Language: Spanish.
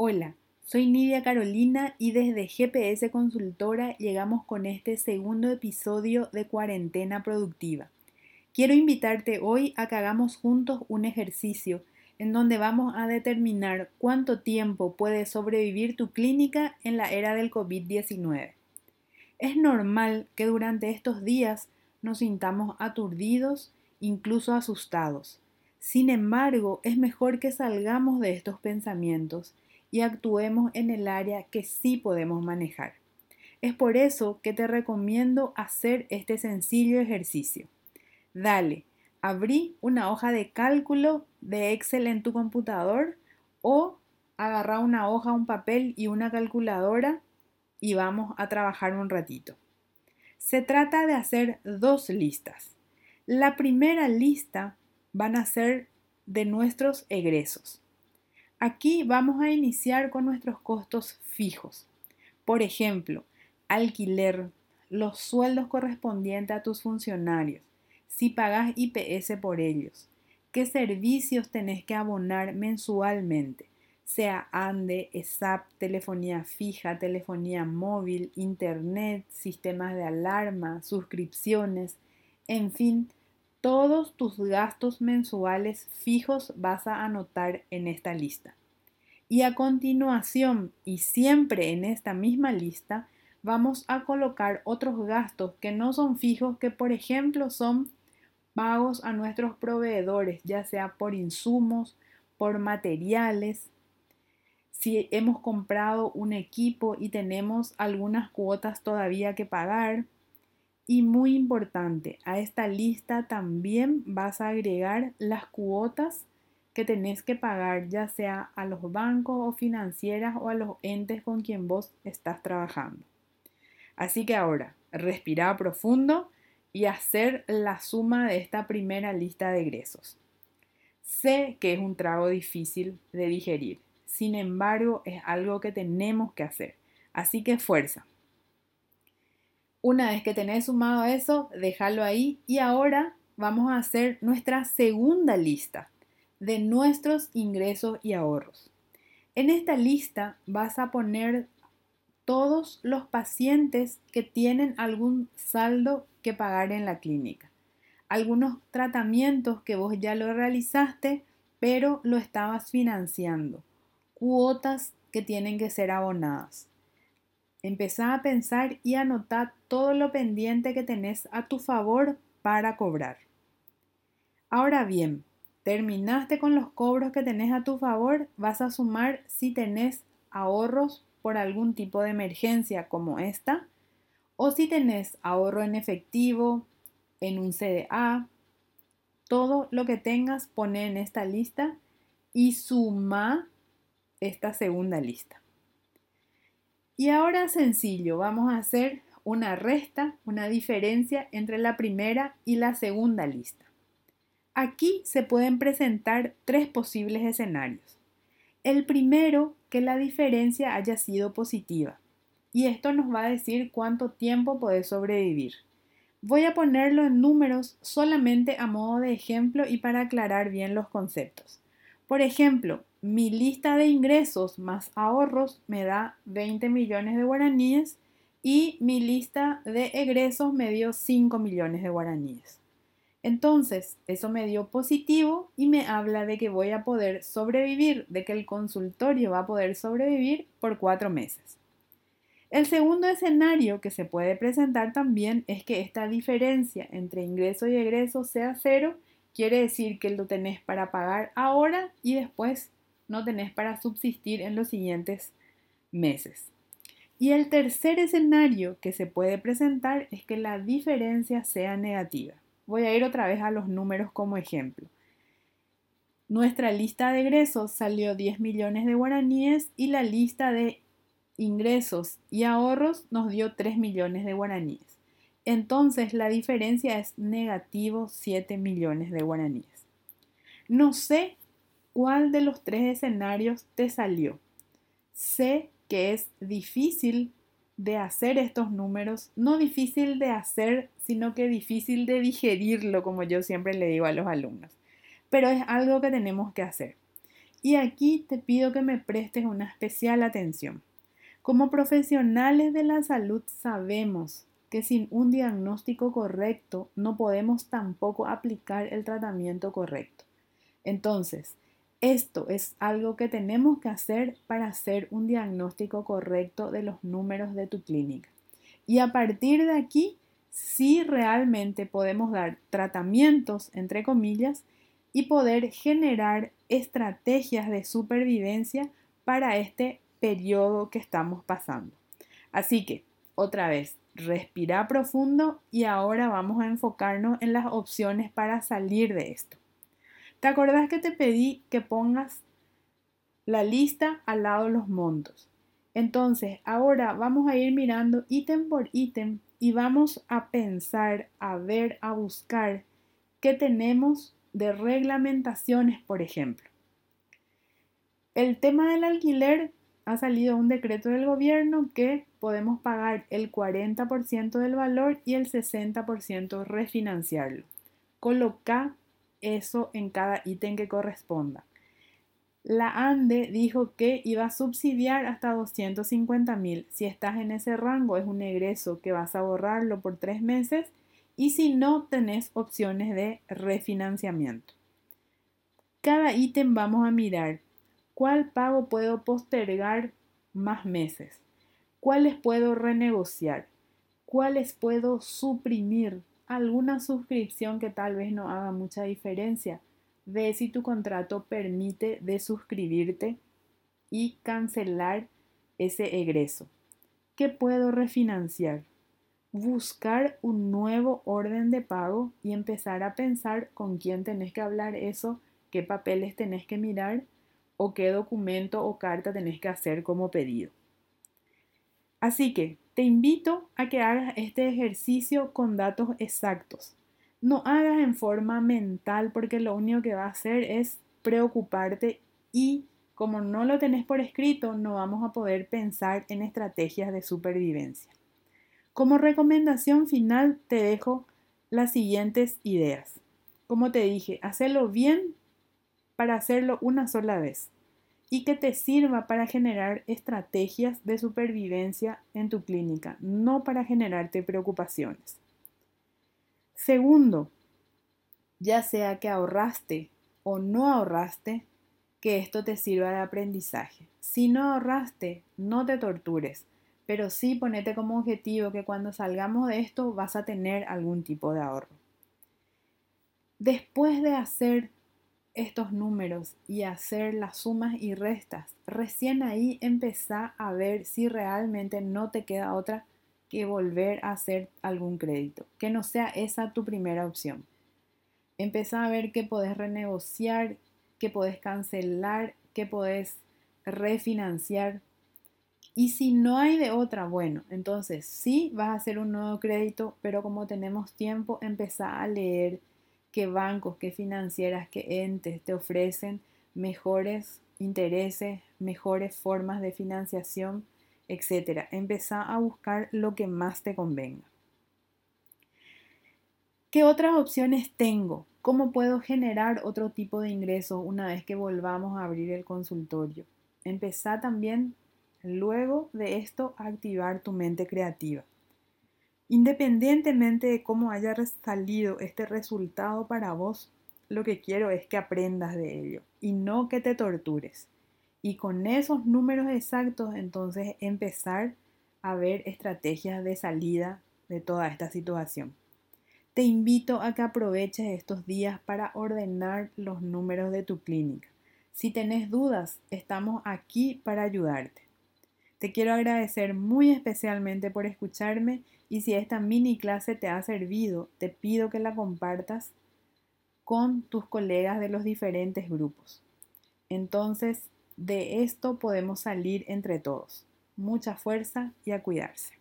Hola, soy Nidia Carolina y desde GPS Consultora llegamos con este segundo episodio de Cuarentena Productiva. Quiero invitarte hoy a que hagamos juntos un ejercicio en donde vamos a determinar cuánto tiempo puede sobrevivir tu clínica en la era del COVID-19. Es normal que durante estos días nos sintamos aturdidos, incluso asustados. Sin embargo, es mejor que salgamos de estos pensamientos y actuemos en el área que sí podemos manejar. Es por eso que te recomiendo hacer este sencillo ejercicio. Dale, abrí una hoja de cálculo de Excel en tu computador o agarra una hoja, un papel y una calculadora y vamos a trabajar un ratito. Se trata de hacer dos listas. La primera lista van a ser de nuestros egresos. Aquí vamos a iniciar con nuestros costos fijos. Por ejemplo, alquiler, los sueldos correspondientes a tus funcionarios, si pagas IPS por ellos, qué servicios tenés que abonar mensualmente, sea ANDE, ESAP, telefonía fija, telefonía móvil, internet, sistemas de alarma, suscripciones, en fin, todos tus gastos mensuales fijos vas a anotar en esta lista. Y a continuación, y siempre en esta misma lista, vamos a colocar otros gastos que no son fijos, que por ejemplo son pagos a nuestros proveedores, ya sea por insumos, por materiales. Si hemos comprado un equipo y tenemos algunas cuotas todavía que pagar, y muy importante, a esta lista también vas a agregar las cuotas que tenés que pagar, ya sea a los bancos o financieras o a los entes con quien vos estás trabajando. Así que ahora, respira profundo y hacer la suma de esta primera lista de egresos. Sé que es un trago difícil de digerir, sin embargo es algo que tenemos que hacer, así que fuerza. Una vez que tenés sumado eso, déjalo ahí y ahora vamos a hacer nuestra segunda lista de nuestros ingresos y ahorros. En esta lista vas a poner todos los pacientes que tienen algún saldo que pagar en la clínica. Algunos tratamientos que vos ya lo realizaste, pero lo estabas financiando. Cuotas que tienen que ser abonadas. Empezá a pensar y anotar todo lo pendiente que tenés a tu favor para cobrar. Ahora bien, terminaste con los cobros que tenés a tu favor, vas a sumar si tenés ahorros por algún tipo de emergencia como esta, o si tenés ahorro en efectivo, en un CDA, todo lo que tengas pone en esta lista y suma esta segunda lista. Y ahora sencillo, vamos a hacer una resta, una diferencia entre la primera y la segunda lista. Aquí se pueden presentar tres posibles escenarios. El primero, que la diferencia haya sido positiva. Y esto nos va a decir cuánto tiempo podés sobrevivir. Voy a ponerlo en números solamente a modo de ejemplo y para aclarar bien los conceptos. Por ejemplo, mi lista de ingresos más ahorros me da 20 millones de guaraníes y mi lista de egresos me dio 5 millones de guaraníes. Entonces, eso me dio positivo y me habla de que voy a poder sobrevivir, de que el consultorio va a poder sobrevivir por cuatro meses. El segundo escenario que se puede presentar también es que esta diferencia entre ingreso y egreso sea cero, quiere decir que lo tenés para pagar ahora y después no tenés para subsistir en los siguientes meses. Y el tercer escenario que se puede presentar es que la diferencia sea negativa. Voy a ir otra vez a los números como ejemplo. Nuestra lista de egresos salió 10 millones de guaraníes y la lista de ingresos y ahorros nos dio 3 millones de guaraníes. Entonces la diferencia es negativo 7 millones de guaraníes. No sé ¿Cuál de los tres escenarios te salió? Sé que es difícil de hacer estos números, no difícil de hacer, sino que difícil de digerirlo, como yo siempre le digo a los alumnos. Pero es algo que tenemos que hacer. Y aquí te pido que me prestes una especial atención. Como profesionales de la salud sabemos que sin un diagnóstico correcto no podemos tampoco aplicar el tratamiento correcto. Entonces, esto es algo que tenemos que hacer para hacer un diagnóstico correcto de los números de tu clínica. Y a partir de aquí, sí realmente podemos dar tratamientos, entre comillas, y poder generar estrategias de supervivencia para este periodo que estamos pasando. Así que, otra vez, respira profundo y ahora vamos a enfocarnos en las opciones para salir de esto. ¿Te acordás que te pedí que pongas la lista al lado de los montos? Entonces, ahora vamos a ir mirando ítem por ítem y vamos a pensar, a ver, a buscar qué tenemos de reglamentaciones, por ejemplo. El tema del alquiler ha salido un decreto del gobierno que podemos pagar el 40% del valor y el 60% refinanciarlo. Coloca eso en cada ítem que corresponda. La ANDE dijo que iba a subsidiar hasta 250 mil. Si estás en ese rango, es un egreso que vas a borrarlo por tres meses y si no, tenés opciones de refinanciamiento. Cada ítem vamos a mirar cuál pago puedo postergar más meses, cuáles puedo renegociar, cuáles puedo suprimir, alguna suscripción que tal vez no haga mucha diferencia. Ve si tu contrato permite de suscribirte y cancelar ese egreso. ¿Qué puedo refinanciar? buscar un nuevo orden de pago y empezar a pensar con quién tenés que hablar eso, qué papeles tenés que mirar o qué documento o carta tenés que hacer como pedido. Así que te invito a que hagas este ejercicio con datos exactos. No hagas en forma mental porque lo único que va a hacer es preocuparte y como no lo tenés por escrito, no vamos a poder pensar en estrategias de supervivencia. Como recomendación final te dejo las siguientes ideas. Como te dije, hacerlo bien para hacerlo una sola vez y que te sirva para generar estrategias de supervivencia en tu clínica, no para generarte preocupaciones. Segundo, ya sea que ahorraste o no ahorraste, que esto te sirva de aprendizaje. Si no ahorraste, no te tortures pero sí ponete como objetivo que cuando salgamos de esto vas a tener algún tipo de ahorro. Después de hacer estos números y hacer las sumas y restas, recién ahí empezá a ver si realmente no te queda otra que volver a hacer algún crédito, que no sea esa tu primera opción. Empezá a ver que podés renegociar, que podés cancelar, que podés refinanciar, y si no hay de otra, bueno, entonces sí vas a hacer un nuevo crédito, pero como tenemos tiempo, empezá a leer qué bancos, qué financieras, qué entes te ofrecen mejores intereses, mejores formas de financiación, etc. Empezá a buscar lo que más te convenga. ¿Qué otras opciones tengo? ¿Cómo puedo generar otro tipo de ingresos una vez que volvamos a abrir el consultorio? Empezá también Luego de esto, activar tu mente creativa. Independientemente de cómo haya salido este resultado para vos, lo que quiero es que aprendas de ello y no que te tortures. Y con esos números exactos, entonces empezar a ver estrategias de salida de toda esta situación. Te invito a que aproveches estos días para ordenar los números de tu clínica. Si tenés dudas, estamos aquí para ayudarte. Te quiero agradecer muy especialmente por escucharme y si esta mini clase te ha servido, te pido que la compartas con tus colegas de los diferentes grupos. Entonces, de esto podemos salir entre todos. Mucha fuerza y a cuidarse.